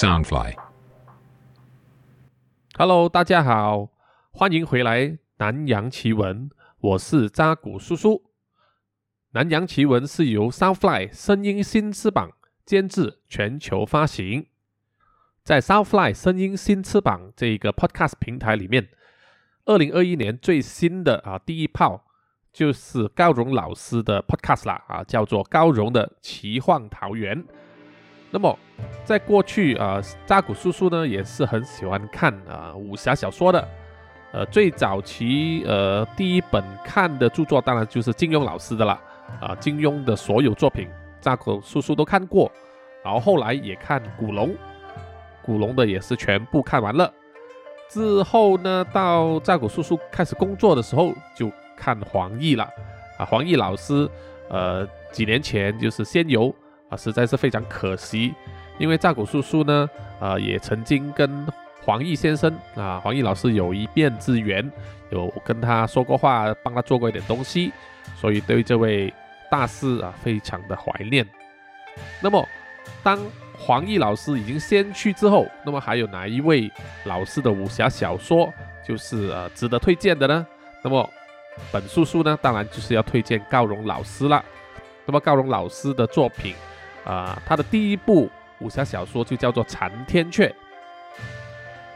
Soundfly。Hello，大家好，欢迎回来《南洋奇闻》，我是扎古叔叔。《南洋奇闻》是由 Soundfly 声音新翅膀监制，全球发行。在 Soundfly 声音新翅膀这个 Podcast 平台里面，二零二一年最新的啊第一炮就是高荣老师的 Podcast 啦啊，叫做高荣的奇幻桃源。那么，在过去啊，扎古叔叔呢也是很喜欢看啊武侠小说的。呃，最早期呃第一本看的著作当然就是金庸老师的了。啊，金庸的所有作品，扎古叔叔都看过。然后后来也看古龙，古龙的也是全部看完了。之后呢，到扎古叔叔开始工作的时候，就看黄易了。啊，黄易老师，呃，几年前就是仙游。啊，实在是非常可惜，因为扎古叔叔呢，啊，也曾经跟黄易先生啊，黄易老师有一面之缘，有跟他说过话，帮他做过一点东西，所以对这位大师啊，非常的怀念。那么，当黄易老师已经先去之后，那么还有哪一位老师的武侠小说就是呃值得推荐的呢？那么，本叔叔呢，当然就是要推荐高荣老师了。那么，高荣老师的作品。啊，他的第一部武侠小说就叫做《残天阙》。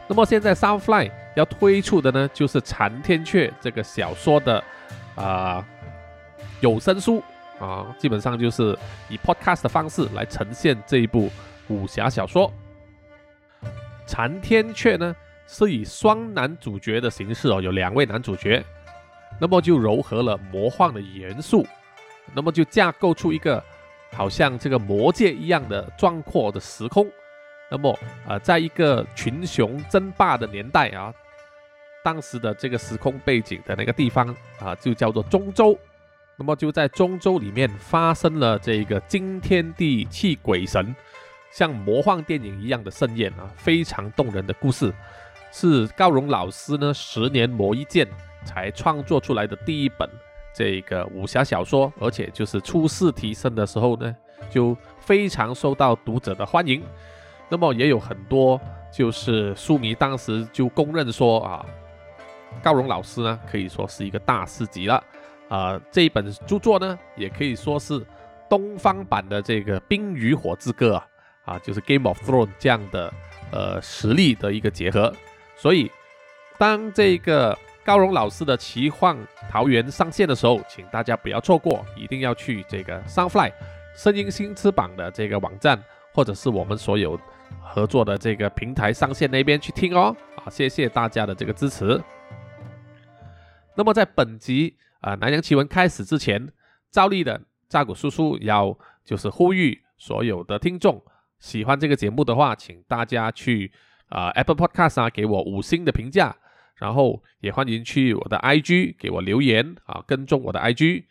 那么现在 Soundfly 要推出的呢，就是《残天阙》这个小说的啊有声书啊，基本上就是以 podcast 的方式来呈现这一部武侠小说。《残天阙》呢是以双男主角的形式哦，有两位男主角，那么就糅合了魔幻的元素，那么就架构出一个。好像这个魔界一样的壮阔的时空，那么呃，在一个群雄争霸的年代啊，当时的这个时空背景的那个地方啊，就叫做中州。那么就在中州里面发生了这个惊天地泣鬼神，像魔幻电影一样的盛宴啊，非常动人的故事，是高荣老师呢十年磨一剑才创作出来的第一本。这个武侠小说，而且就是初试提升的时候呢，就非常受到读者的欢迎。那么也有很多就是书迷当时就公认说啊，高荣老师呢可以说是一个大师级了。啊，这一本著作呢也可以说是东方版的这个《冰与火之歌》啊，啊就是《Game of Thrones》这样的呃实力的一个结合。所以当这个。高荣老师的奇幻桃源上线的时候，请大家不要错过，一定要去这个 Soundfly 声音新翅膀的这个网站，或者是我们所有合作的这个平台上线那边去听哦。啊，谢谢大家的这个支持。那么在本集啊南洋奇闻开始之前，照例的扎古叔叔要就是呼吁所有的听众，喜欢这个节目的话，请大家去啊 Apple Podcast 啊给我五星的评价。然后也欢迎去我的 IG 给我留言啊，跟踪我的 IG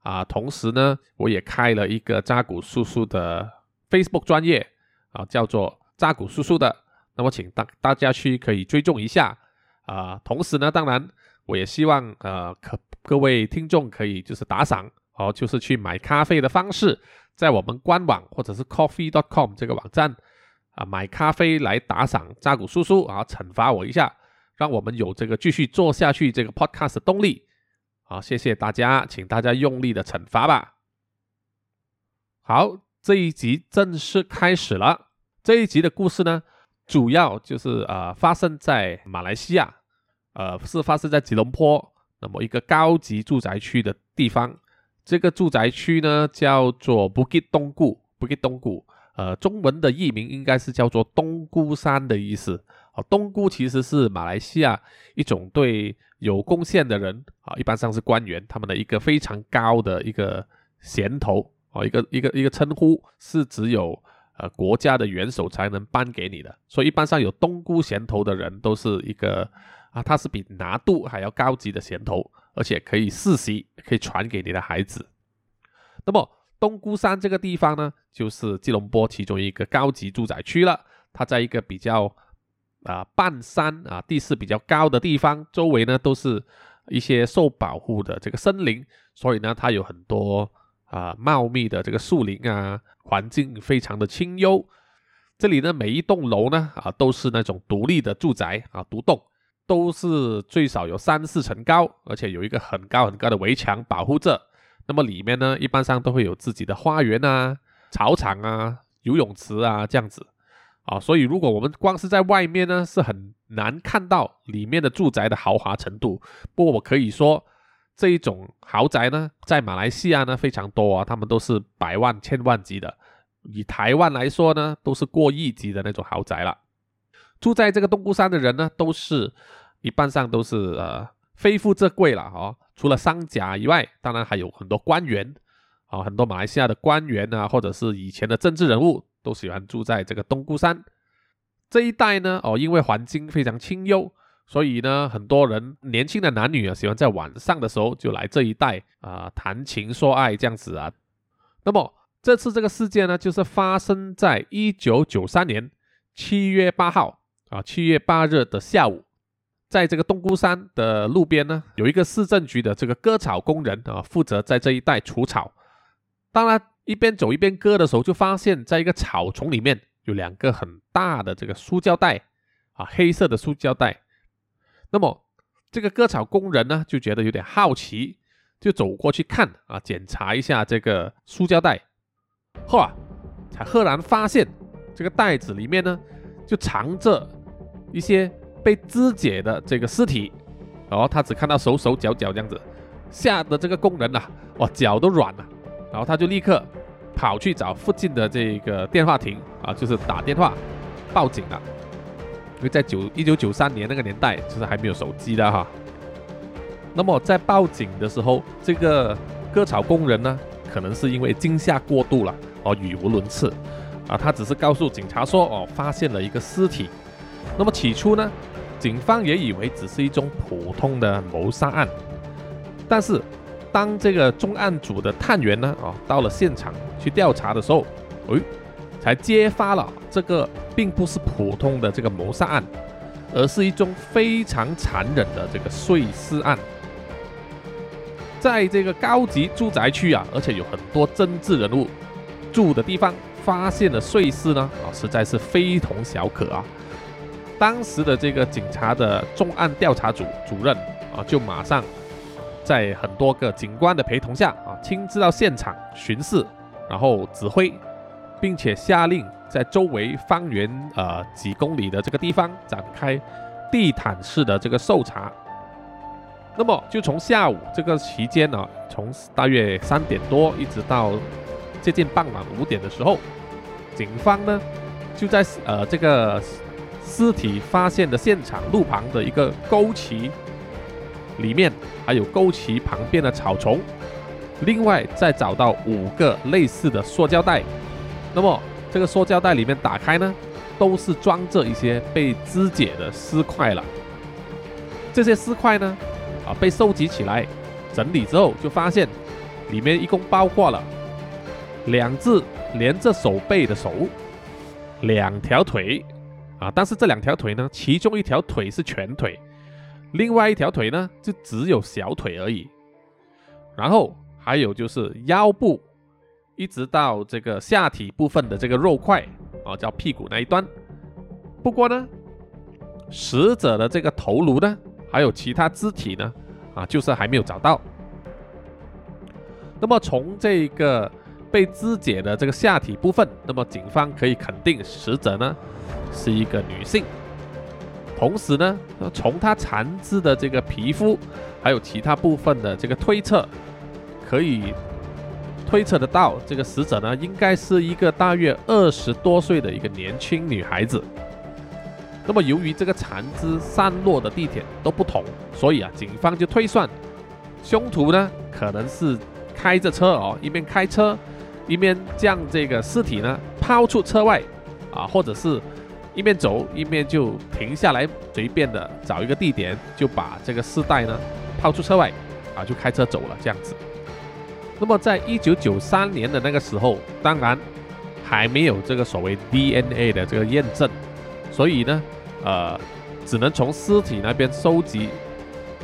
啊。同时呢，我也开了一个扎古叔叔的 Facebook 专业啊，叫做扎古叔叔的。那么请大大家去可以追踪一下啊。同时呢，当然我也希望呃，可各位听众可以就是打赏哦，就是去买咖啡的方式，在我们官网或者是 Coffee.com 这个网站啊买咖啡来打赏扎古叔叔啊，惩罚我一下。让我们有这个继续做下去这个 podcast 的动力，好，谢谢大家，请大家用力的惩罚吧。好，这一集正式开始了。这一集的故事呢，主要就是呃发生在马来西亚，呃是发生在吉隆坡那么一个高级住宅区的地方。这个住宅区呢叫做 Bukit 东固，Bukit 东固，呃中文的译名应该是叫做东姑山的意思。啊，东姑其实是马来西亚一种对有贡献的人啊，一般上是官员，他们的一个非常高的一个衔头啊，一个一个一个称呼，是只有呃国家的元首才能颁给你的。所以一般上有东姑衔头的人，都是一个啊，他是比拿督还要高级的衔头，而且可以世袭，可以传给你的孩子。那么东姑山这个地方呢，就是吉隆坡其中一个高级住宅区了，它在一个比较。啊，半山啊，地势比较高的地方，周围呢都是一些受保护的这个森林，所以呢，它有很多啊茂密的这个树林啊，环境非常的清幽。这里呢，每一栋楼呢，啊，都是那种独立的住宅啊，独栋，都是最少有三四层高，而且有一个很高很高的围墙保护着。那么里面呢，一般上都会有自己的花园啊、草场啊、游泳池啊这样子啊。所以如果我们光是在外面呢，是很难看到里面的住宅的豪华程度。不过我可以说，这一种豪宅呢，在马来西亚呢非常多啊，他们都是百万、千万级的。以台湾来说呢，都是过亿级的那种豪宅了。住在这个东姑山的人呢，都是一半上都是呃非富则贵了哦。除了商家以外，当然还有很多官员啊，很多马来西亚的官员啊，或者是以前的政治人物，都喜欢住在这个东姑山这一带呢。哦，因为环境非常清幽，所以呢，很多人年轻的男女啊，喜欢在晚上的时候就来这一带啊谈情说爱这样子啊。那么。这次这个事件呢，就是发生在一九九三年七月八号啊，七月八日的下午，在这个东姑山的路边呢，有一个市政局的这个割草工人啊，负责在这一带除草。当然，一边走一边割的时候，就发现在一个草丛里面有两个很大的这个塑胶袋啊，黑色的塑胶袋。那么这个割草工人呢，就觉得有点好奇，就走过去看啊，检查一下这个塑胶袋。后啊，才赫然发现这个袋子里面呢，就藏着一些被肢解的这个尸体。然后他只看到手手脚脚这样子，吓得这个工人呐，哇，脚都软了。然后他就立刻跑去找附近的这个电话亭啊，就是打电话报警了。因为在九一九九三年那个年代，其实还没有手机的哈。那么在报警的时候，这个割草工人呢，可能是因为惊吓过度了。哦，语无伦次啊！他只是告诉警察说，哦，发现了一个尸体。那么起初呢，警方也以为只是一宗普通的谋杀案。但是，当这个重案组的探员呢，哦，到了现场去调查的时候，哎，才揭发了这个并不是普通的这个谋杀案，而是一宗非常残忍的这个碎尸案。在这个高级住宅区啊，而且有很多政治人物。住的地方发现的碎尸呢，啊，实在是非同小可啊！当时的这个警察的重案调查组主任啊，就马上在很多个警官的陪同下啊，亲自到现场巡视，然后指挥，并且下令在周围方圆呃几公里的这个地方展开地毯式的这个搜查。那么就从下午这个期间呢，从大约三点多一直到。接近傍晚五点的时候，警方呢就在呃这个尸体发现的现场路旁的一个沟渠里面，还有沟渠旁边的草丛，另外再找到五个类似的塑胶袋。那么这个塑胶袋里面打开呢，都是装着一些被肢解的尸块了。这些尸块呢啊被收集起来整理之后，就发现里面一共包括了。两只连着手背的手，两条腿啊，但是这两条腿呢，其中一条腿是全腿，另外一条腿呢就只有小腿而已。然后还有就是腰部一直到这个下体部分的这个肉块啊，叫屁股那一端。不过呢，死者的这个头颅呢，还有其他肢体呢，啊，就是还没有找到。那么从这个。被肢解的这个下体部分，那么警方可以肯定死者呢是一个女性。同时呢，从她残肢的这个皮肤，还有其他部分的这个推测，可以推测得到，这个死者呢应该是一个大约二十多岁的一个年轻女孩子。那么由于这个残肢散落的地点都不同，所以啊，警方就推算，凶徒呢可能是开着车哦，一边开车。一边将这个尸体呢抛出车外，啊，或者是一面走一面就停下来，随便的找一个地点就把这个尸袋呢抛出车外，啊，就开车走了这样子。那么在一九九三年的那个时候，当然还没有这个所谓 DNA 的这个验证，所以呢，呃，只能从尸体那边收集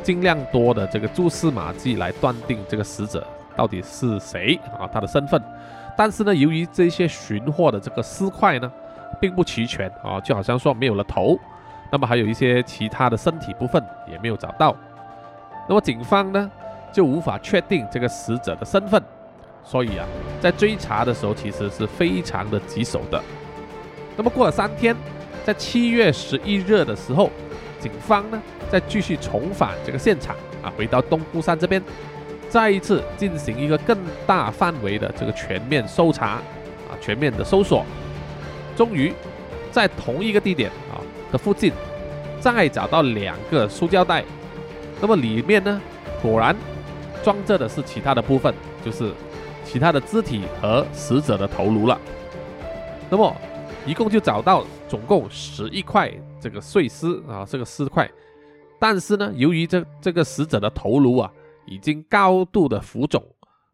尽量多的这个蛛丝马迹来断定这个死者到底是谁啊，他的身份。但是呢，由于这些寻获的这个尸块呢，并不齐全啊，就好像说没有了头，那么还有一些其他的身体部分也没有找到。那么警方呢就无法确定这个死者的身份，所以啊，在追查的时候其实是非常的棘手的。那么过了三天，在七月十一日的时候，警方呢再继续重返这个现场啊，回到东部山这边，再一次进行一个更大范围的这个全面搜查啊，全面的搜索，终于在同一个地点啊的附近再找到两个塑胶袋，那么里面呢果然装着的是其他的部分，就是其他的肢体和死者的头颅了，那么。一共就找到总共十一块这个碎尸啊，这个尸块，但是呢，由于这这个死者的头颅啊已经高度的浮肿，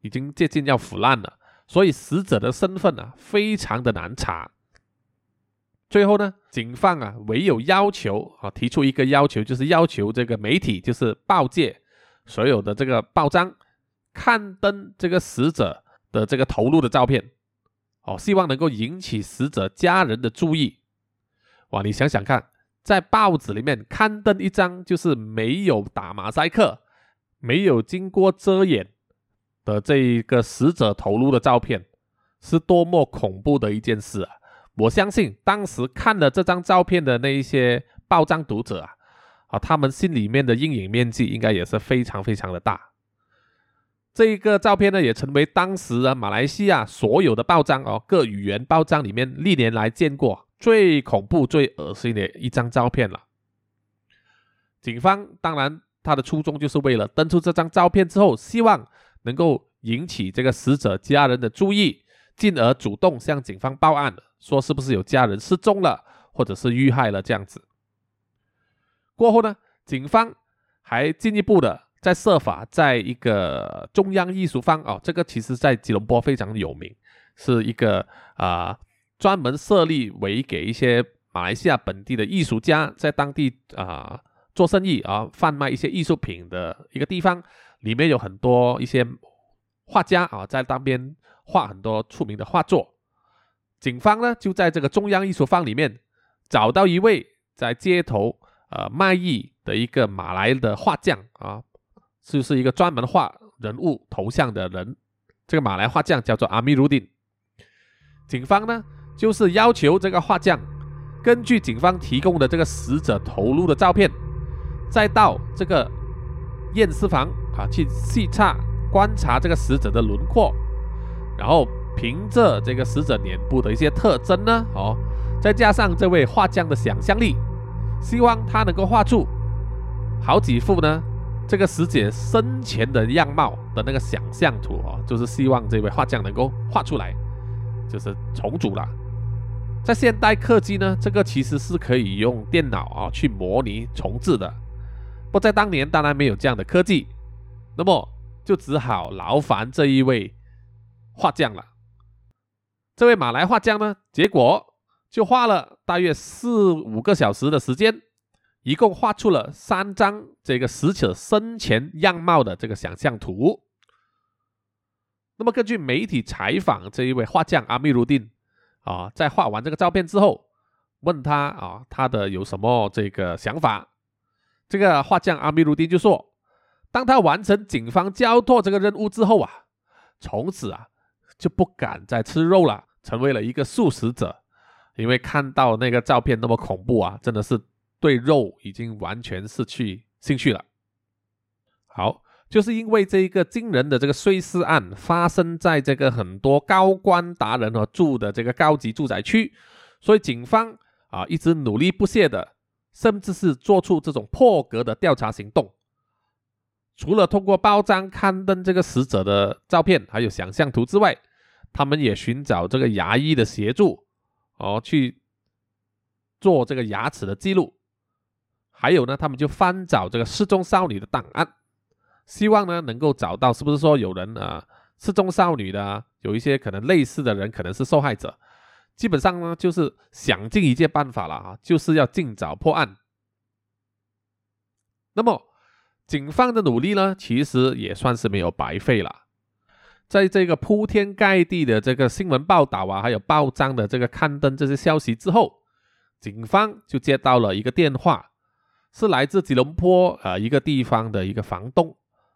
已经接近要腐烂了，所以死者的身份啊非常的难查。最后呢，警方啊唯有要求啊提出一个要求，就是要求这个媒体，就是报界所有的这个报章刊登这个死者的这个头颅的照片。哦，希望能够引起死者家人的注意。哇，你想想看，在报纸里面刊登一张就是没有打马赛克、没有经过遮掩的这一个死者头颅的照片，是多么恐怖的一件事啊！我相信当时看了这张照片的那一些报章读者啊，啊，他们心里面的阴影面积应该也是非常非常的大。这一个照片呢，也成为当时啊马来西亚所有的报章哦各语言报章里面历年来见过最恐怖、最恶心的一张照片了。警方当然他的初衷就是为了登出这张照片之后，希望能够引起这个死者家人的注意，进而主动向警方报案，说是不是有家人失踪了，或者是遇害了这样子。过后呢，警方还进一步的。在设法在一个中央艺术坊哦，这个其实在吉隆坡非常有名，是一个啊专门设立为给一些马来西亚本地的艺术家在当地啊做生意啊贩卖一些艺术品的一个地方，里面有很多一些画家啊在当边画很多出名的画作。警方呢就在这个中央艺术坊里面找到一位在街头呃卖艺的一个马来的画匠啊。就是一个专门画人物头像的人，这个马来画匠叫做阿米鲁丁。警方呢，就是要求这个画匠根据警方提供的这个死者头颅的照片，再到这个验尸房啊去细查观察这个死者的轮廓，然后凭着这个死者脸部的一些特征呢，哦，再加上这位画匠的想象力，希望他能够画出好几幅呢。这个死者生前的样貌的那个想象图哦，就是希望这位画匠能够画出来，就是重组了。在现代科技呢，这个其实是可以用电脑啊去模拟重置的。不在当年当然没有这样的科技，那么就只好劳烦这一位画匠了。这位马来画匠呢，结果就花了大约四五个小时的时间。一共画出了三张这个死者生前样貌的这个想象图。那么根据媒体采访这一位画匠阿米鲁丁啊，在画完这个照片之后，问他啊，他的有什么这个想法？这个画匠阿米鲁丁就说，当他完成警方交托这个任务之后啊，从此啊就不敢再吃肉了，成为了一个素食者，因为看到那个照片那么恐怖啊，真的是。对肉已经完全失去兴趣了。好，就是因为这一个惊人的这个碎尸案发生在这个很多高官达人和住的这个高级住宅区，所以警方啊一直努力不懈的，甚至是做出这种破格的调查行动。除了通过报章刊登这个死者的照片还有想象图之外，他们也寻找这个牙医的协助，哦去做这个牙齿的记录。还有呢，他们就翻找这个失踪少女的档案，希望呢能够找到是不是说有人啊失踪少女的有一些可能类似的人可能是受害者。基本上呢就是想尽一切办法了啊，就是要尽早破案。那么警方的努力呢，其实也算是没有白费了。在这个铺天盖地的这个新闻报道啊，还有报章的这个刊登这些消息之后，警方就接到了一个电话，是来自吉隆坡呃一个地方的一个房东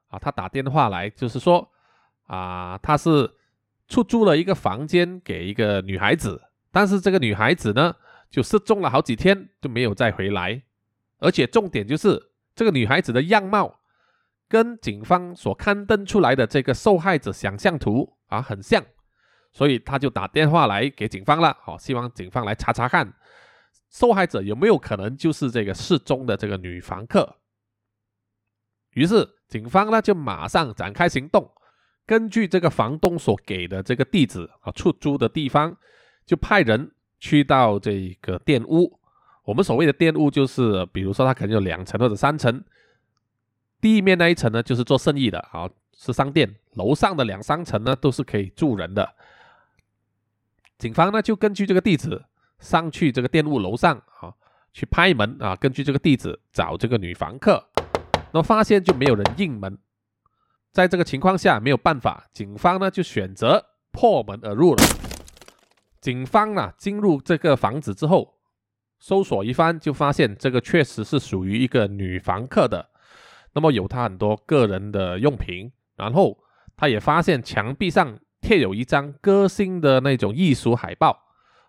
啊，他打电话来就是说啊，他是出租了一个房间给一个女孩子，但是这个女孩子呢就失踪了好几天就没有再回来，而且重点就是这个女孩子的样貌。跟警方所刊登出来的这个受害者想象图啊很像，所以他就打电话来给警方了，好，希望警方来查查看受害者有没有可能就是这个失踪的这个女房客。于是警方呢就马上展开行动，根据这个房东所给的这个地址啊出租的地方，就派人去到这个店屋。我们所谓的店屋就是，比如说它可能有两层或者三层。地面那一层呢，就是做生意的，啊，是商店。楼上的两三层呢，都是可以住人的。警方呢，就根据这个地址上去这个店务楼上，啊，去拍门啊，根据这个地址找这个女房客，那发现就没有人应门。在这个情况下，没有办法，警方呢就选择破门而入了。警方呢进入这个房子之后，搜索一番，就发现这个确实是属于一个女房客的。那么有他很多个人的用品，然后他也发现墙壁上贴有一张歌星的那种艺术海报，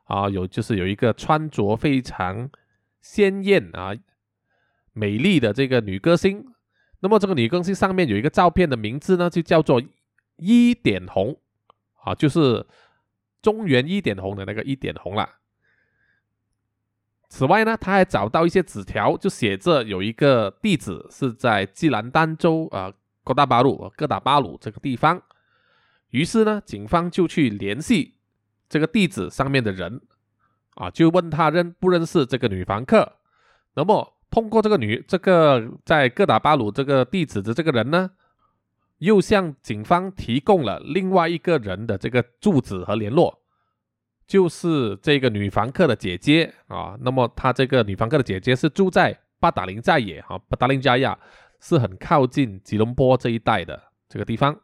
啊，有就是有一个穿着非常鲜艳啊、美丽的这个女歌星。那么这个女歌星上面有一个照片的名字呢，就叫做一点红，啊，就是中原一点红的那个一点红了。此外呢，他还找到一些纸条，就写着有一个地址是在吉兰丹州啊，哥大巴鲁、哥打巴鲁这个地方。于是呢，警方就去联系这个地址上面的人，啊，就问他认不认识这个女房客。那么通过这个女这个在哥打巴鲁这个地址的这个人呢，又向警方提供了另外一个人的这个住址和联络。就是这个女房客的姐姐啊，那么她这个女房客的姐姐是住在巴达林寨也哈，巴达林加亚是很靠近吉隆坡这一带的这个地方。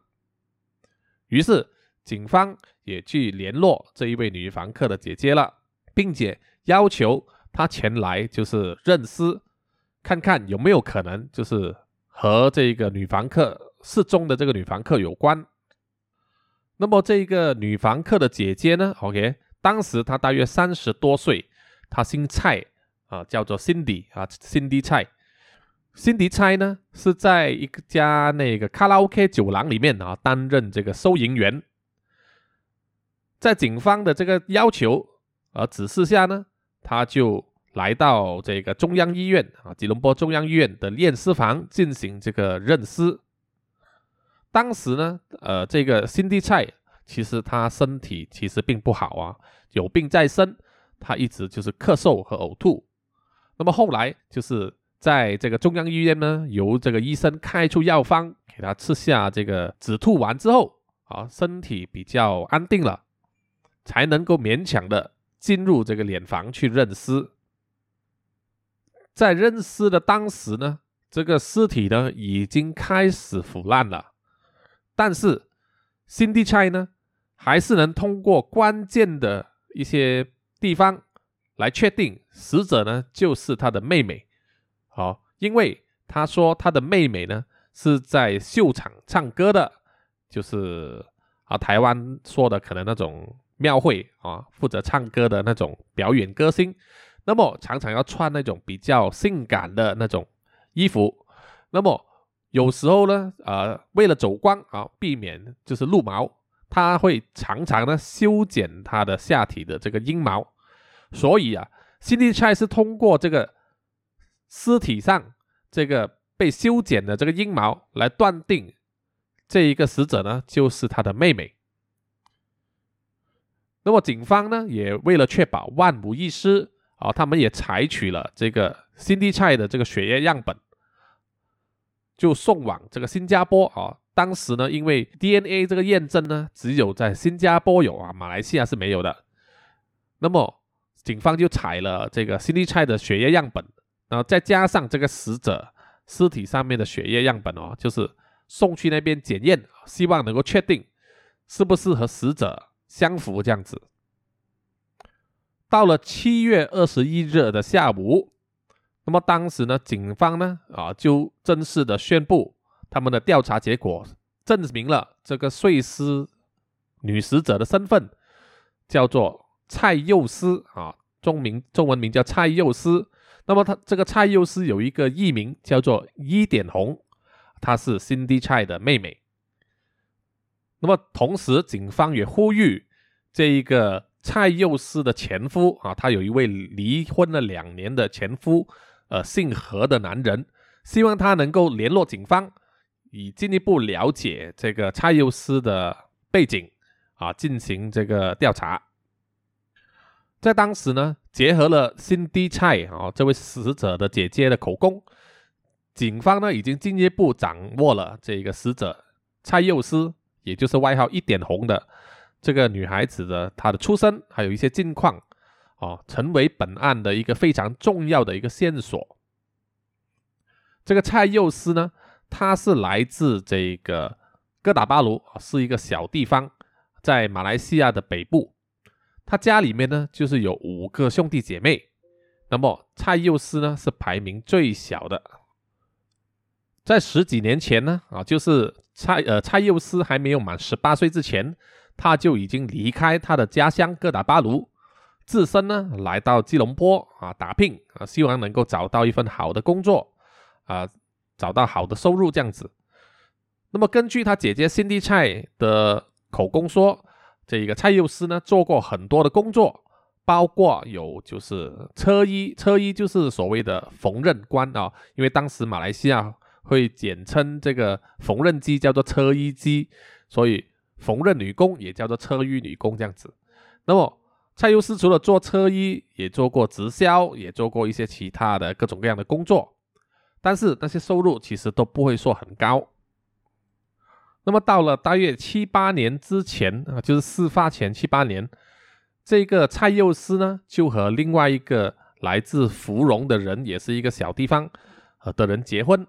于是警方也去联络这一位女房客的姐姐了，并且要求她前来就是认尸，看看有没有可能就是和这个女房客失踪的这个女房客有关。那么这个女房客的姐姐呢？OK。当时他大约三十多岁，他姓蔡啊，叫做 Cindy 啊，Cindy 蔡。Cindy 蔡呢是在一家那个卡拉 OK 酒廊里面啊担任这个收银员。在警方的这个要求和指示下呢，他就来到这个中央医院啊，吉隆坡中央医院的验尸房进行这个认尸。当时呢，呃，这个 Cindy 蔡。其实他身体其实并不好啊，有病在身，他一直就是咳嗽和呕吐。那么后来就是在这个中央医院呢，由这个医生开出药方给他吃下这个止吐丸之后，啊，身体比较安定了，才能够勉强的进入这个殓房去认尸。在认尸的当时呢，这个尸体呢已经开始腐烂了，但是辛迪蔡呢。还是能通过关键的一些地方来确定死者呢，就是他的妹妹。好，因为他说他的妹妹呢是在秀场唱歌的，就是啊台湾说的可能那种庙会啊负责唱歌的那种表演歌星，那么常常要穿那种比较性感的那种衣服，那么有时候呢，呃，为了走光啊，避免就是露毛。他会常常呢修剪他的下体的这个阴毛，所以啊，辛迪蔡是通过这个尸体上这个被修剪的这个阴毛来断定这一个死者呢就是他的妹妹。那么警方呢也为了确保万无一失啊，他们也采取了这个辛迪蔡的这个血液样本，就送往这个新加坡啊。当时呢，因为 DNA 这个验证呢，只有在新加坡有啊，马来西亚是没有的。那么警方就采了这个 Cindy 蔡的血液样本，然后再加上这个死者尸体上面的血液样本哦，就是送去那边检验，希望能够确定是不是和死者相符这样子。到了七月二十一日的下午，那么当时呢，警方呢啊就正式的宣布他们的调查结果，证明了这个碎尸女死者的身份叫做蔡幼思啊，中名中文名叫蔡幼思。那么他这个蔡幼思有一个艺名叫做伊点红，她是 Cindy 蔡的妹妹。那么同时，警方也呼吁这一个蔡幼思的前夫啊，他有一位离婚了两年的前夫，呃，姓何的男人，希望他能够联络警方，以进一步了解这个蔡幼思的背景啊，进行这个调查。在当时呢，结合了辛迪蔡啊这位死者的姐姐的口供，警方呢已经进一步掌握了这个死者蔡幼思。也就是外号一点红的这个女孩子的她的出身，还有一些近况，哦，成为本案的一个非常重要的一个线索。这个蔡幼思呢，他是来自这个哥打巴鲁啊，是一个小地方，在马来西亚的北部。他家里面呢，就是有五个兄弟姐妹，那么蔡幼思呢是排名最小的。在十几年前呢，啊，就是蔡呃蔡幼思还没有满十八岁之前，他就已经离开他的家乡哥打巴鲁，自身呢来到吉隆坡啊打拼啊，希望能够找到一份好的工作啊，找到好的收入这样子。那么根据他姐姐辛迪蔡的口供说，这一个蔡幼思呢做过很多的工作，包括有就是车衣，车衣就是所谓的缝纫官啊，因为当时马来西亚。会简称这个缝纫机叫做车衣机，所以缝纫女工也叫做车衣女工这样子。那么蔡优思除了做车衣，也做过直销，也做过一些其他的各种各样的工作，但是那些收入其实都不会说很高。那么到了大约七八年之前啊，就是事发前七八年，这个蔡幼思呢就和另外一个来自芙蓉的人，也是一个小地方呃的人结婚。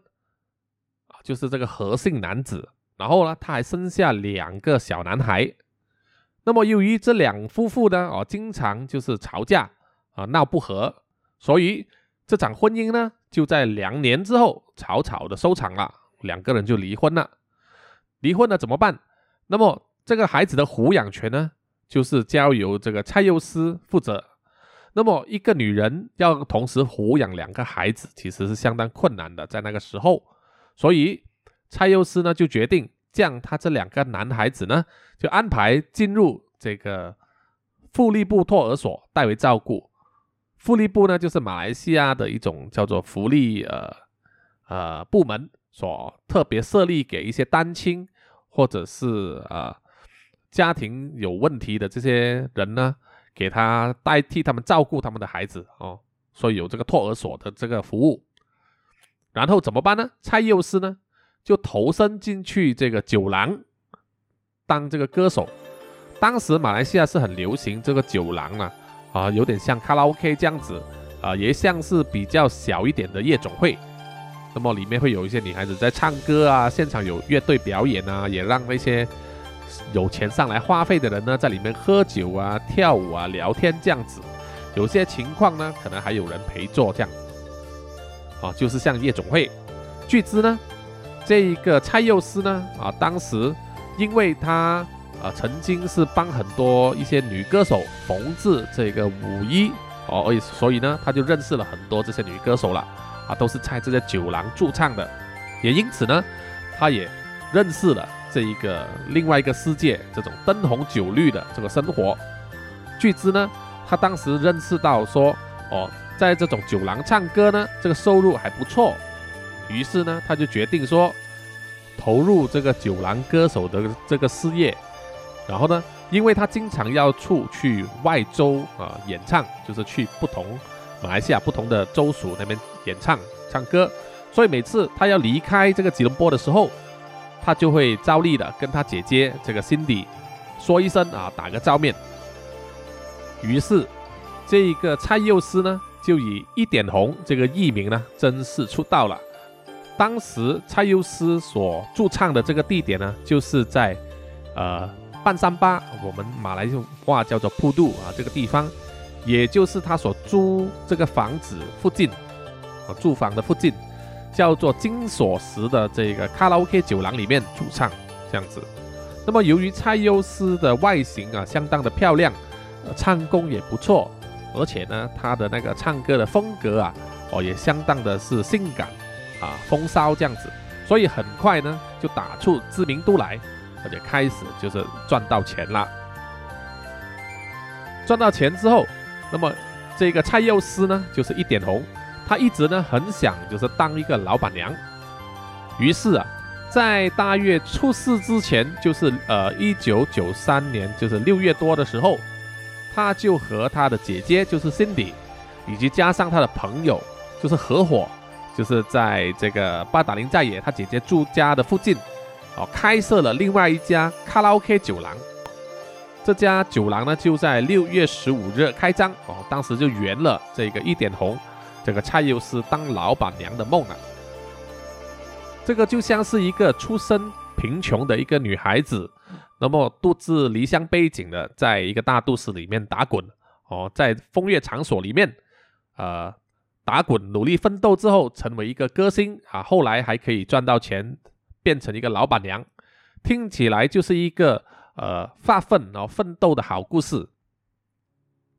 就是这个何姓男子，然后呢，他还生下两个小男孩。那么由于这两夫妇呢，哦，经常就是吵架啊，闹不和，所以这场婚姻呢，就在两年之后草草的收场了，两个人就离婚了。离婚了怎么办？那么这个孩子的抚养权呢，就是交由这个蔡幼思负责。那么一个女人要同时抚养两个孩子，其实是相当困难的，在那个时候。所以蔡幼思呢就决定将他这两个男孩子呢就安排进入这个富利部托儿所代为照顾。福利部呢就是马来西亚的一种叫做福利呃呃部门所特别设立给一些单亲或者是呃家庭有问题的这些人呢，给他代替他们照顾他们的孩子哦，所以有这个托儿所的这个服务。然后怎么办呢？蔡幼思呢，就投身进去这个酒廊当这个歌手。当时马来西亚是很流行这个酒廊啊，啊，有点像卡拉 OK 这样子啊，也像是比较小一点的夜总会。那么里面会有一些女孩子在唱歌啊，现场有乐队表演啊，也让那些有钱上来花费的人呢，在里面喝酒啊、跳舞啊、聊天这样子。有些情况呢，可能还有人陪坐这样。啊，就是像夜总会。据知呢，这一个蔡佑思呢，啊，当时因为他啊曾经是帮很多一些女歌手缝制这个舞衣哦，所以呢，他就认识了很多这些女歌手了，啊，都是在这些酒廊驻唱的，也因此呢，他也认识了这一个另外一个世界，这种灯红酒绿的这个生活。据知呢，他当时认识到说，哦。在这种酒廊唱歌呢，这个收入还不错，于是呢，他就决定说投入这个酒廊歌手的这个事业。然后呢，因为他经常要出去外州啊演唱，就是去不同马来西亚不同的州属那边演唱唱歌，所以每次他要离开这个吉隆坡的时候，他就会照例的跟他姐姐这个 Cindy 说一声啊，打个照面。于是这一个蔡佑思呢。就以一点红这个艺名呢正式出道了。当时蔡佑思所驻唱的这个地点呢，就是在呃半山巴，我们马来话叫做铺渡啊，这个地方，也就是他所租这个房子附近，啊，住房的附近，叫做金锁石的这个卡拉 OK 酒廊里面主唱这样子。那么由于蔡佑思的外形啊相当的漂亮，唱功也不错，而且呢，他的那个唱歌的风格啊，哦也相当的是性感啊风骚这样子。所以很快呢，就打出知名度来，而且开始就是赚到钱了。赚到钱之后，那么这个蔡佑思呢，就是一点红，他一直呢很想就是当一个老板娘。于是啊，在大月出世之前，就是呃一九九三年，就是六月多的时候，他就和他的姐姐就是 Cindy，以及加上他的朋友，就是合伙。就是在这个八达岭在野他姐姐住家的附近，哦，开设了另外一家卡拉 OK 酒廊。这家酒廊呢，就在六月十五日开张，哦，当时就圆了这个一点红，这个蔡佑思当老板娘的梦啊。这个就像是一个出身贫穷的一个女孩子，那么独自离乡背井的，在一个大都市里面打滚，哦，在风月场所里面，呃。打滚，努力奋斗之后，成为一个歌星啊，后来还可以赚到钱，变成一个老板娘，听起来就是一个呃发奋然后奋斗的好故事。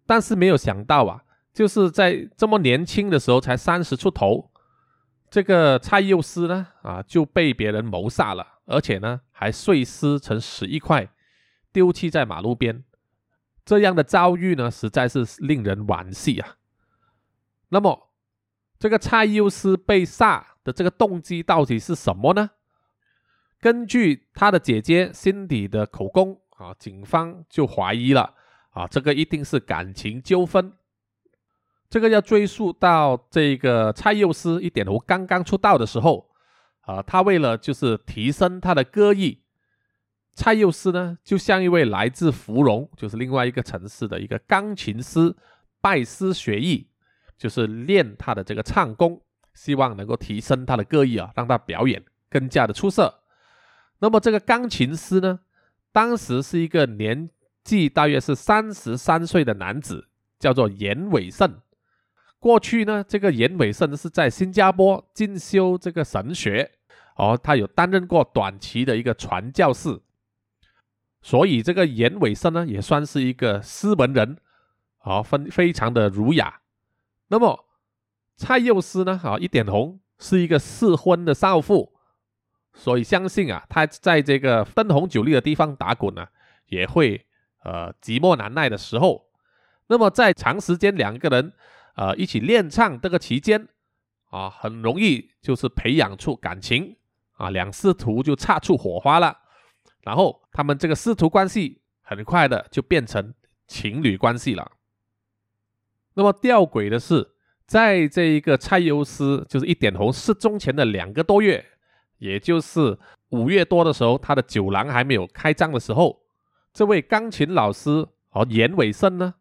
但是没有想到啊，就是在这么年轻的时候，才三十出头，这个蔡佑思呢啊就被别人谋杀了，而且呢还碎尸成十一块，丢弃在马路边。这样的遭遇呢，实在是令人惋惜啊。那么。这个蔡佑思被杀的这个动机到底是什么呢？根据他的姐姐 Cindy 的口供啊，警方就怀疑了啊，这个一定是感情纠纷。这个要追溯到这个蔡佑思一点红刚刚出道的时候啊，他为了就是提升他的歌艺，蔡佑思呢就像一位来自芙蓉，就是另外一个城市的一个钢琴师拜师学艺。就是练他的这个唱功，希望能够提升他的歌艺啊，让他表演更加的出色。那么这个钢琴师呢，当时是一个年纪大约是三十三岁的男子，叫做严伟胜。过去呢，这个严伟胜是在新加坡进修这个神学，哦，他有担任过短期的一个传教士，所以这个严伟胜呢，也算是一个斯文人，哦，非非常的儒雅。那么蔡佑思呢？啊，一点红是一个适婚的少妇，所以相信啊，他在这个灯红酒绿的地方打滚呢，也会呃寂寞难耐的时候。那么在长时间两个人呃一起练唱这个期间啊，很容易就是培养出感情啊，两师徒就擦出火花了。然后他们这个师徒关系很快的就变成情侣关系了。那么吊诡的是，在这一个蔡优思就是一点红失踪前的两个多月，也就是五月多的时候，他的酒廊还没有开张的时候，这位钢琴老师哦严伟生呢，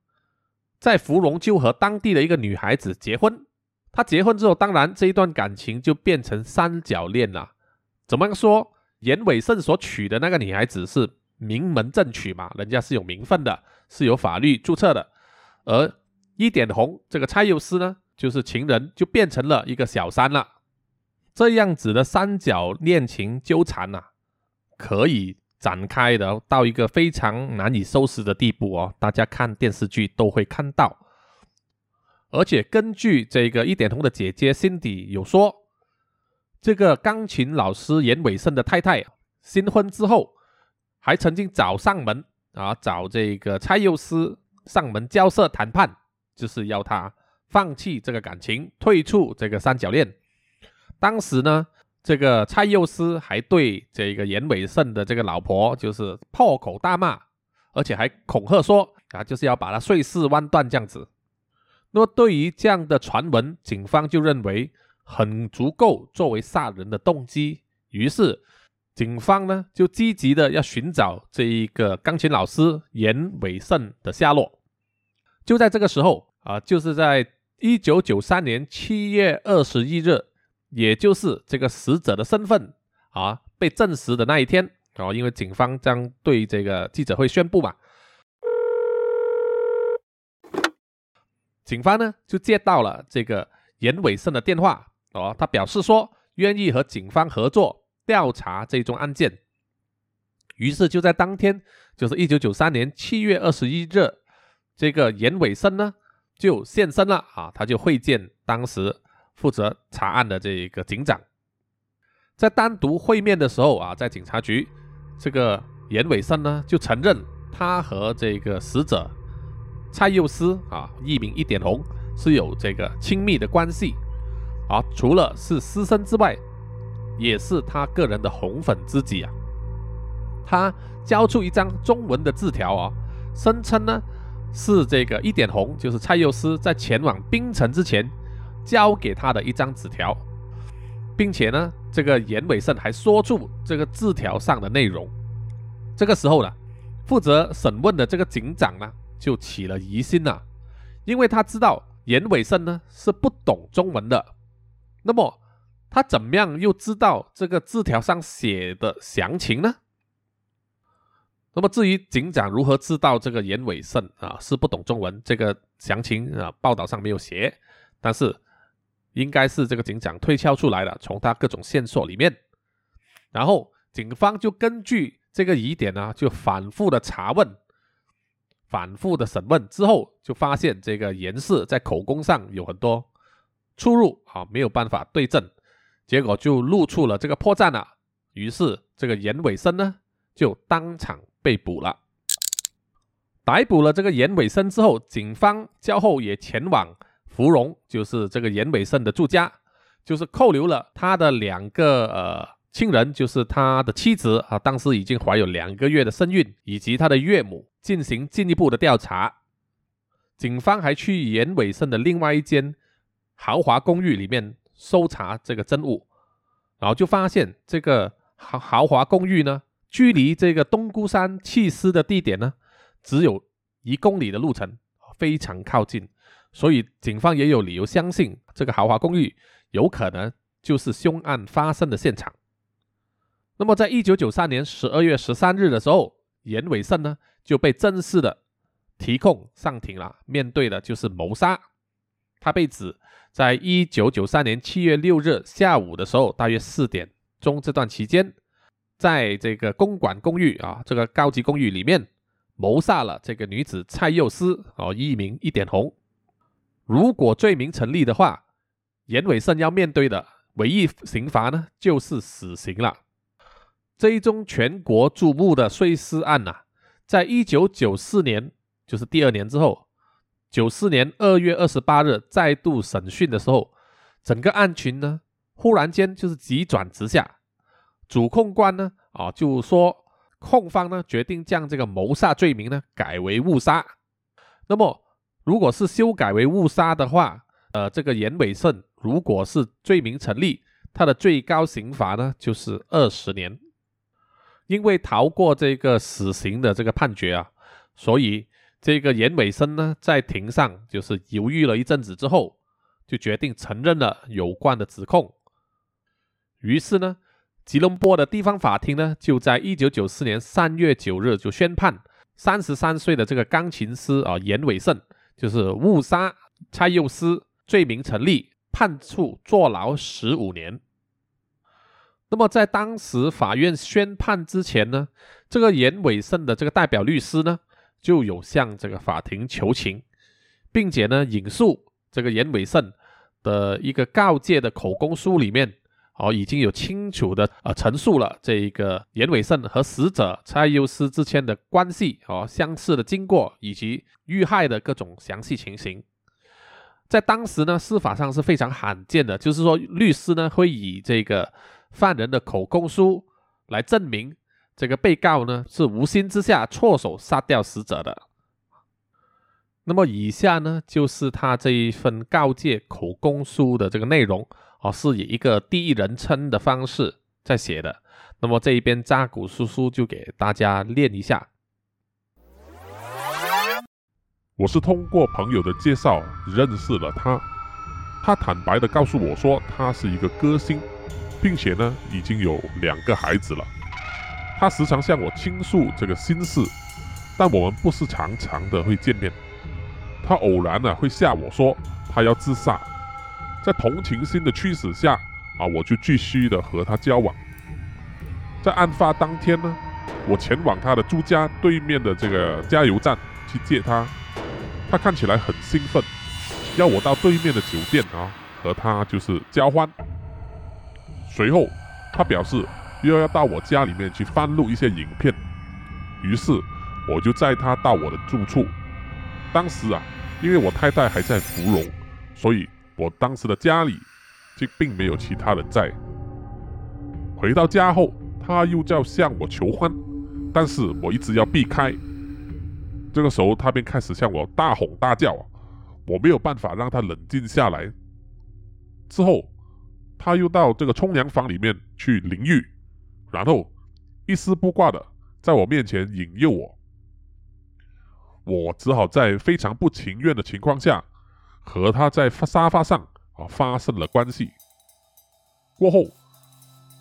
在芙蓉就和当地的一个女孩子结婚。他结婚之后，当然这一段感情就变成三角恋了。怎么说？严伟胜所娶的那个女孩子是名门正娶嘛，人家是有名分的，是有法律注册的，而。一点红，这个蔡佑思呢，就是情人，就变成了一个小三了。这样子的三角恋情纠缠呐，可以展开的到一个非常难以收拾的地步哦。大家看电视剧都会看到。而且根据这个一点通的姐姐 Cindy 有说，这个钢琴老师严伟胜的太太新婚之后，还曾经找上门啊，找这个蔡佑思上门交涉谈判。就是要他放弃这个感情，退出这个三角恋。当时呢，这个蔡佑思还对这个严伟胜的这个老婆就是破口大骂，而且还恐吓说啊，就是要把他碎尸万段这样子。那么对于这样的传闻，警方就认为很足够作为杀人的动机。于是警方呢就积极的要寻找这一个钢琴老师严伟胜的下落。就在这个时候。啊，就是在一九九三年七月二十一日，也就是这个死者的身份啊被证实的那一天，哦，因为警方将对这个记者会宣布嘛。警方呢就接到了这个严伟胜的电话，哦，他表示说愿意和警方合作调查这宗案件。于是就在当天，就是一九九三年七月二十一日，这个严伟胜呢就现身了啊，他就会见当时负责查案的这一个警长。在单独会面的时候啊，在警察局，这个严伟胜呢就承认他和这个死者。蔡佑思啊，艺名一点红，是有这个亲密的关系啊。除了是私生之外，也是他个人的红粉知己啊。他交出一张中文的字条啊，声称呢是这个一点红，就是蔡佑思在前往槟城之前交给他的一张纸条，并且呢，这个严伟胜还说出这个字条上的内容。这个时候呢，负责审问的这个警长呢。就起了疑心了，因为他知道严伟胜呢是不懂中文的，那么他怎么样又知道这个字条上写的详情呢？那么至于警长如何知道这个严伟胜啊是不懂中文，这个详情啊报道上没有写，但是应该是这个警长推敲出来的，从他各种线索里面，然后警方就根据这个疑点呢，就反复的查问。反复的审问之后，就发现这个严氏在口供上有很多出入啊，没有办法对证，结果就露出了这个破绽了。于是这个严伟生呢，就当场被捕了。逮捕了这个严伟生之后，警方较后也前往芙蓉，就是这个严伟胜的住家，就是扣留了他的两个呃亲人，就是他的妻子啊，当时已经怀有两个月的身孕，以及他的岳母。进行进一步的调查，警方还去严伟胜的另外一间豪华公寓里面搜查这个真物，然后就发现这个豪豪华公寓呢，距离这个东姑山弃尸的地点呢，只有一公里的路程，非常靠近，所以警方也有理由相信这个豪华公寓有可能就是凶案发生的现场。那么，在一九九三年十二月十三日的时候，严伟胜呢？就被正式的提控上庭了，面对的就是谋杀。他被指在一九九三年七月六日下午的时候，大约四点钟这段期间，在这个公馆公寓啊，这个高级公寓里面谋杀了这个女子蔡幼思哦，艺名一点红。如果罪名成立的话，严伟胜要面对的唯一刑罚呢，就是死刑了。这一宗全国瞩目的碎尸案呐。在一九九四年，就是第二年之后，九四年二月二十八日再度审讯的时候，整个案群呢，忽然间就是急转直下。主控官呢，啊，就说控方呢决定将这个谋杀罪名呢改为误杀。那么，如果是修改为误杀的话，呃，这个严伟胜如果是罪名成立，他的最高刑罚呢就是二十年。因为逃过这个死刑的这个判决啊，所以这个严伟生呢，在庭上就是犹豫了一阵子之后，就决定承认了有关的指控。于是呢，吉隆坡的地方法庭呢，就在一九九四年三月九日就宣判，三十三岁的这个钢琴师啊严伟胜，就是误杀蔡佑思罪名成立，判处坐牢十五年。那么在当时法院宣判之前呢，这个严伟胜的这个代表律师呢，就有向这个法庭求情，并且呢引述这个严伟胜的一个告诫的口供书里面，哦已经有清楚的呃陈述了这一个严伟胜和死者蔡幼思之间的关系哦相似的经过以及遇害的各种详细情形，在当时呢司法上是非常罕见的，就是说律师呢会以这个。犯人的口供书来证明这个被告呢是无心之下错手杀掉死者的。那么以下呢就是他这一份告诫口供书的这个内容哦，是以一个第一人称的方式在写的。那么这一边扎古叔叔就给大家练一下。我是通过朋友的介绍认识了他，他坦白的告诉我说他是一个歌星。并且呢，已经有两个孩子了。他时常向我倾诉这个心事，但我们不是常常的会见面。他偶然呢会吓我说他要自杀，在同情心的驱使下啊，我就继续的和他交往。在案发当天呢，我前往他的住家对面的这个加油站去接他，他看起来很兴奋，要我到对面的酒店啊和他就是交欢。随后他表示又要到我家里面去翻录一些影片，于是我就载他到我的住处。当时啊，因为我太太还在芙蓉，所以我当时的家里就并没有其他人在。回到家后。他又叫向我求欢，但是我一直要避开。这个时候，他便开始向我大吼大叫，我没有办法让他冷静下来。之后，他又到这个冲凉房里面去淋浴，然后一丝不挂的在我面前引诱我。我只好在非常不情愿的情况下，和他在沙发上啊发生了关系。过后。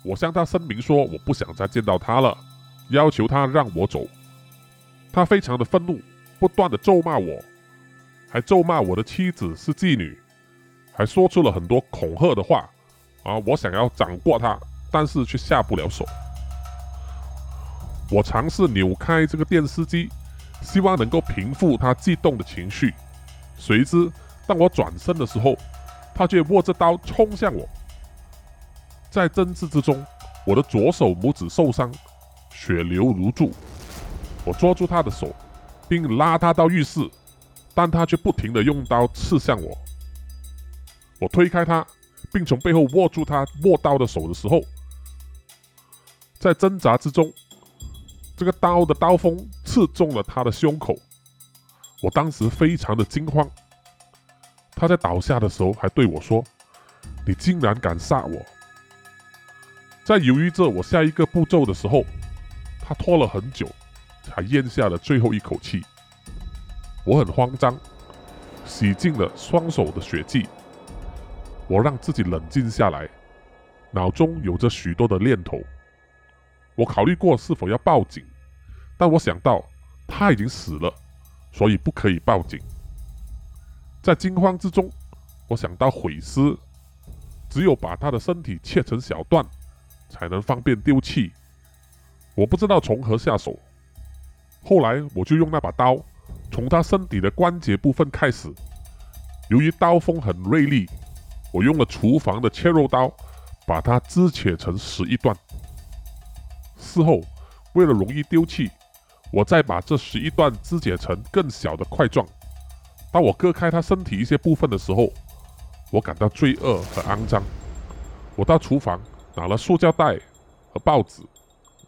我向他声明说，我不想再见到他了，要求他让我走。他非常的愤怒，不断的咒骂我，还咒骂我的妻子是妓女，还说出了很多恐吓的话。啊，我想要掌过他，但是却下不了手。我尝试扭开这个电视机，希望能够平复他激动的情绪。谁知当我转身的时候，他却握着刀冲向我。在争执之中，我的左手拇指受伤，血流如注。我抓住他的手，并拉他到浴室，但他却不停地用刀刺向我。我推开他，并从背后握住他握刀的手的时候，在挣扎之中，这个刀的刀锋刺中了他的胸口。我当时非常的惊慌。他在倒下的时候还对我说：“你竟然敢杀我！”在犹豫着我下一个步骤的时候，他拖了很久，才咽下了最后一口气。我很慌张，洗净了双手的血迹。我让自己冷静下来，脑中有着许多的念头。我考虑过是否要报警，但我想到他已经死了，所以不可以报警。在惊慌之中，我想到毁尸，只有把他的身体切成小段。才能方便丢弃。我不知道从何下手，后来我就用那把刀，从他身体的关节部分开始。由于刀锋很锐利，我用了厨房的切肉刀，把它肢切成十一段。事后，为了容易丢弃，我再把这十一段肢解成更小的块状。当我割开他身体一些部分的时候，我感到罪恶和肮脏。我到厨房。拿了塑胶袋和报纸，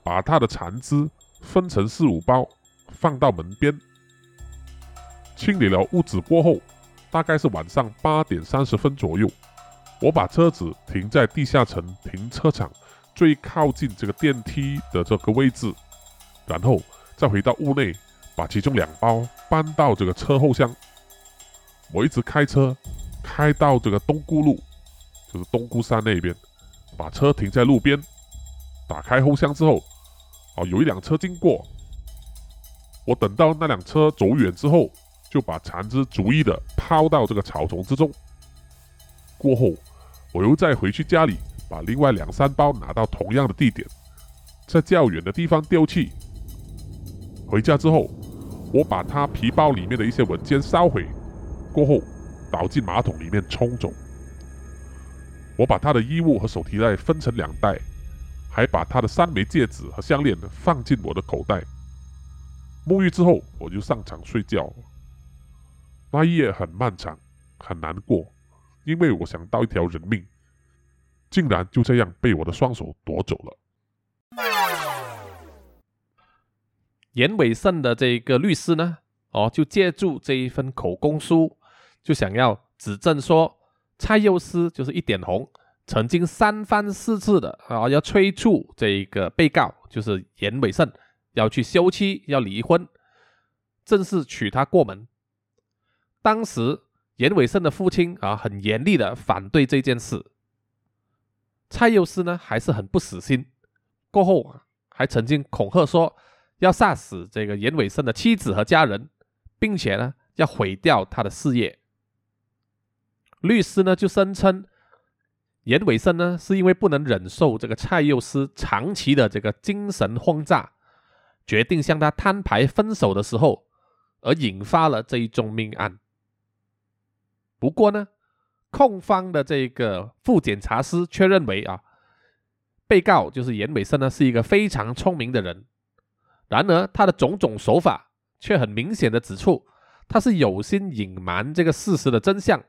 把他的残肢分成四五包，放到门边。清理了屋子过后，大概是晚上八点三十分左右，我把车子停在地下层停车场最靠近这个电梯的这个位置，然后再回到屋内，把其中两包搬到这个车后箱。我一直开车开到这个东姑路，就是东姑山那边。把车停在路边，打开后箱之后，哦，有一辆车经过。我等到那辆车走远之后，就把残肢逐一的抛到这个草丛之中。过后，我又再回去家里，把另外两三包拿到同样的地点，在较远的地方丢弃。回家之后，我把他皮包里面的一些文件烧毁，过后倒进马桶里面冲走。我把他的衣物和手提袋分成两袋，还把他的三枚戒指和项链放进我的口袋。沐浴之后，我就上床睡觉。那一夜很漫长，很难过，因为我想到一条人命，竟然就这样被我的双手夺走了。严伟胜的这个律师呢，哦，就借助这一份口供书，就想要指证说。蔡佑思就是一点红，曾经三番四次的啊，要催促这一个被告，就是严伟胜，要去休妻，要离婚，正式娶她过门。当时严伟胜的父亲啊，很严厉的反对这件事。蔡佑思呢，还是很不死心，过后啊，还曾经恐吓说要杀死这个严伟胜的妻子和家人，并且呢要毁掉他的事业。律师呢就声称，严伟胜呢是因为不能忍受这个蔡佑思长期的这个精神轰炸，决定向他摊牌分手的时候，而引发了这一宗命案。不过呢，控方的这个副检察师却认为啊，被告就是严伟胜呢是一个非常聪明的人，然而他的种种手法却很明显的指出，他是有心隐瞒这个事实的真相。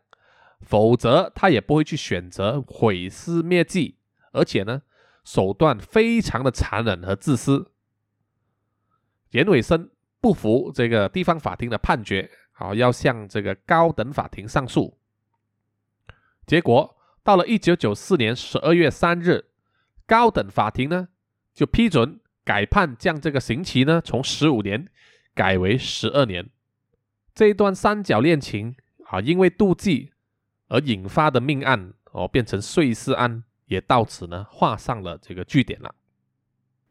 否则，他也不会去选择毁尸灭迹，而且呢，手段非常的残忍和自私。严伟生不服这个地方法庭的判决，好要向这个高等法庭上诉。结果到了一九九四年十二月三日，高等法庭呢就批准改判，将这个刑期呢从十五年改为十二年。这一段三角恋情啊，因为妒忌。而引发的命案哦，变成碎尸案，也到此呢画上了这个句点了。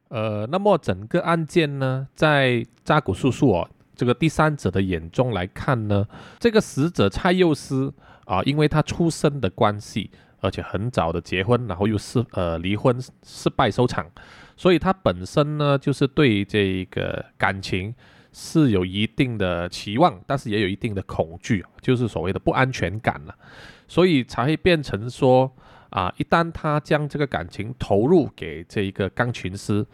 呃，那么整个案件呢，在扎古叔叔哦这个第三者的眼中来看呢，这个死者蔡佑思啊，因为他出生的关系，而且很早的结婚，然后又是呃离婚失败收场，所以他本身呢就是对这个感情。是有一定的期望，但是也有一定的恐惧，就是所谓的不安全感了，所以才会变成说啊，一旦他将这个感情投入给这一个钢琴师，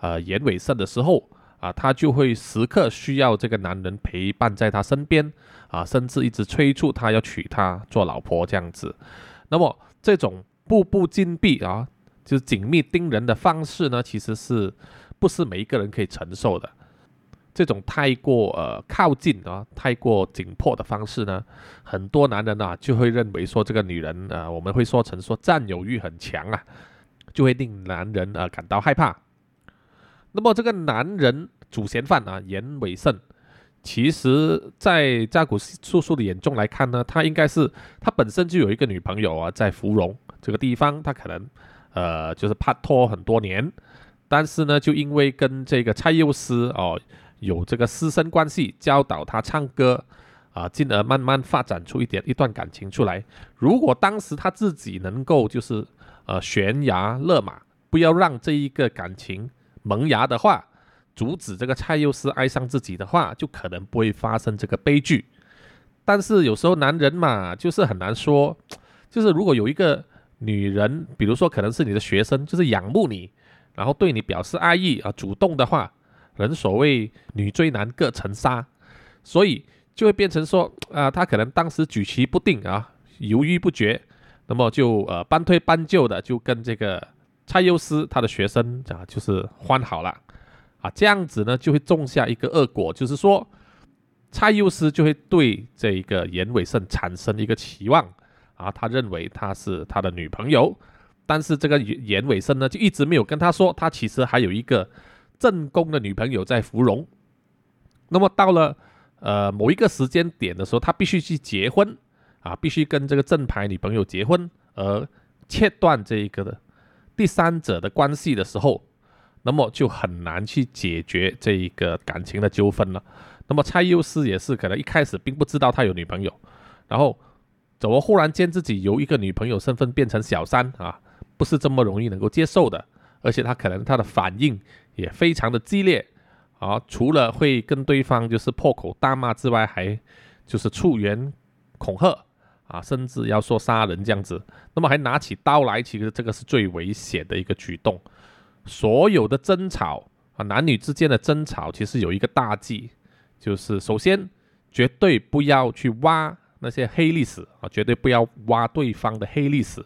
呃，严伟胜的时候啊，他就会时刻需要这个男人陪伴在他身边啊，甚至一直催促他要娶她做老婆这样子。那么这种步步紧逼啊，就是紧密盯人的方式呢，其实是不是每一个人可以承受的？这种太过呃靠近啊，太过紧迫的方式呢，很多男人啊就会认为说这个女人啊，我们会说成说占有欲很强啊，就会令男人啊感到害怕。那么这个男人主嫌犯啊严伟胜，其实在扎古叔叔的眼中来看呢，他应该是他本身就有一个女朋友啊在芙蓉这个地方，他可能呃就是拍拖很多年，但是呢就因为跟这个蔡佑思哦。有这个师生关系，教导他唱歌，啊，进而慢慢发展出一点一段感情出来。如果当时他自己能够就是呃悬崖勒马，不要让这一个感情萌芽的话，阻止这个蔡佑思爱上自己的话，就可能不会发生这个悲剧。但是有时候男人嘛，就是很难说，就是如果有一个女人，比如说可能是你的学生，就是仰慕你，然后对你表示爱意啊，主动的话。人所谓女追男各成杀，所以就会变成说啊，他可能当时举棋不定啊，犹豫不决，那么就呃半推半就的就跟这个蔡佑思他的学生啊就是欢好了啊，这样子呢就会种下一个恶果，就是说蔡佑思就会对这个严伟胜产生一个期望啊，他认为他是他的女朋友，但是这个严伟胜呢就一直没有跟他说，他其实还有一个。正宫的女朋友在芙蓉，那么到了呃某一个时间点的时候，他必须去结婚啊，必须跟这个正牌女朋友结婚，而切断这一个的第三者的关系的时候，那么就很难去解决这一个感情的纠纷了。那么蔡佑思也是可能一开始并不知道他有女朋友，然后怎么忽然间自己由一个女朋友身份变成小三啊，不是这么容易能够接受的。而且他可能他的反应也非常的激烈，啊，除了会跟对方就是破口大骂之外，还就是促言恐吓，啊，甚至要说杀人这样子，那么还拿起刀来，其实这个是最危险的一个举动。所有的争吵啊，男女之间的争吵，其实有一个大忌，就是首先绝对不要去挖那些黑历史啊，绝对不要挖对方的黑历史。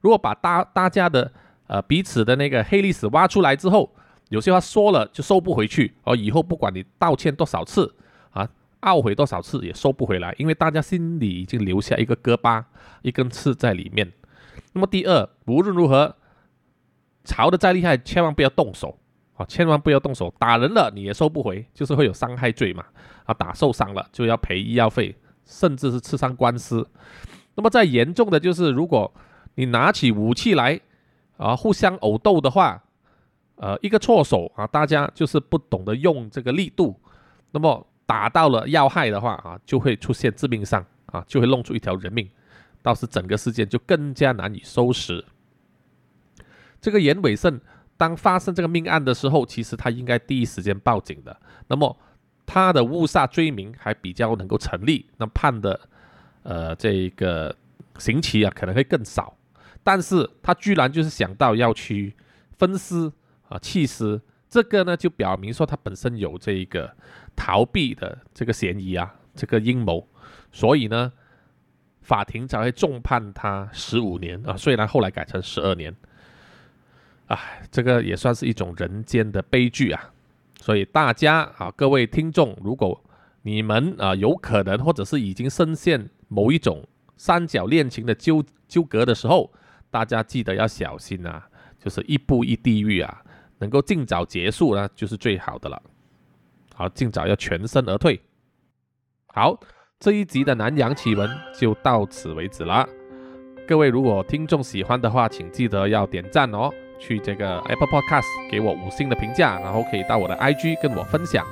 如果把大大家的呃，彼此的那个黑历史挖出来之后，有些话说了就收不回去，而以后不管你道歉多少次啊，懊悔多少次也收不回来，因为大家心里已经留下一个疙瘩、一根刺在里面。那么第二，无论如何，吵得再厉害，千万不要动手啊，千万不要动手，打人了你也收不回，就是会有伤害罪嘛啊，打受伤了就要赔医药费，甚至是吃上官司。那么再严重的就是，如果你拿起武器来。啊，互相殴斗的话，呃一个错手啊，大家就是不懂得用这个力度，那么打到了要害的话啊，就会出现致命伤啊，就会弄出一条人命，到时整个事件就更加难以收拾。这个严伟胜当发生这个命案的时候，其实他应该第一时间报警的，那么他的误杀罪名还比较能够成立，那判的呃这个刑期啊可能会更少。但是他居然就是想到要去分尸啊弃尸，这个呢就表明说他本身有这一个逃避的这个嫌疑啊，这个阴谋，所以呢法庭才会重判他十五年啊，虽然后来改成十二年，唉，这个也算是一种人间的悲剧啊。所以大家啊，各位听众，如果你们啊有可能或者是已经深陷某一种三角恋情的纠纠葛的时候，大家记得要小心啊，就是一步一地狱啊，能够尽早结束呢，就是最好的了。好，尽早要全身而退。好，这一集的南洋奇闻就到此为止了。各位如果听众喜欢的话，请记得要点赞哦，去这个 Apple Podcast 给我五星的评价，然后可以到我的 IG 跟我分享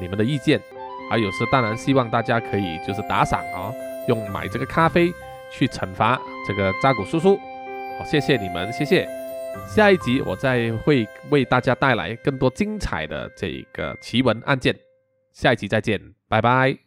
你们的意见。还有是当然希望大家可以就是打赏哦，用买这个咖啡去惩罚这个扎古叔叔。好，谢谢你们，谢谢。下一集我再会为大家带来更多精彩的这个奇闻案件。下一集再见，拜拜。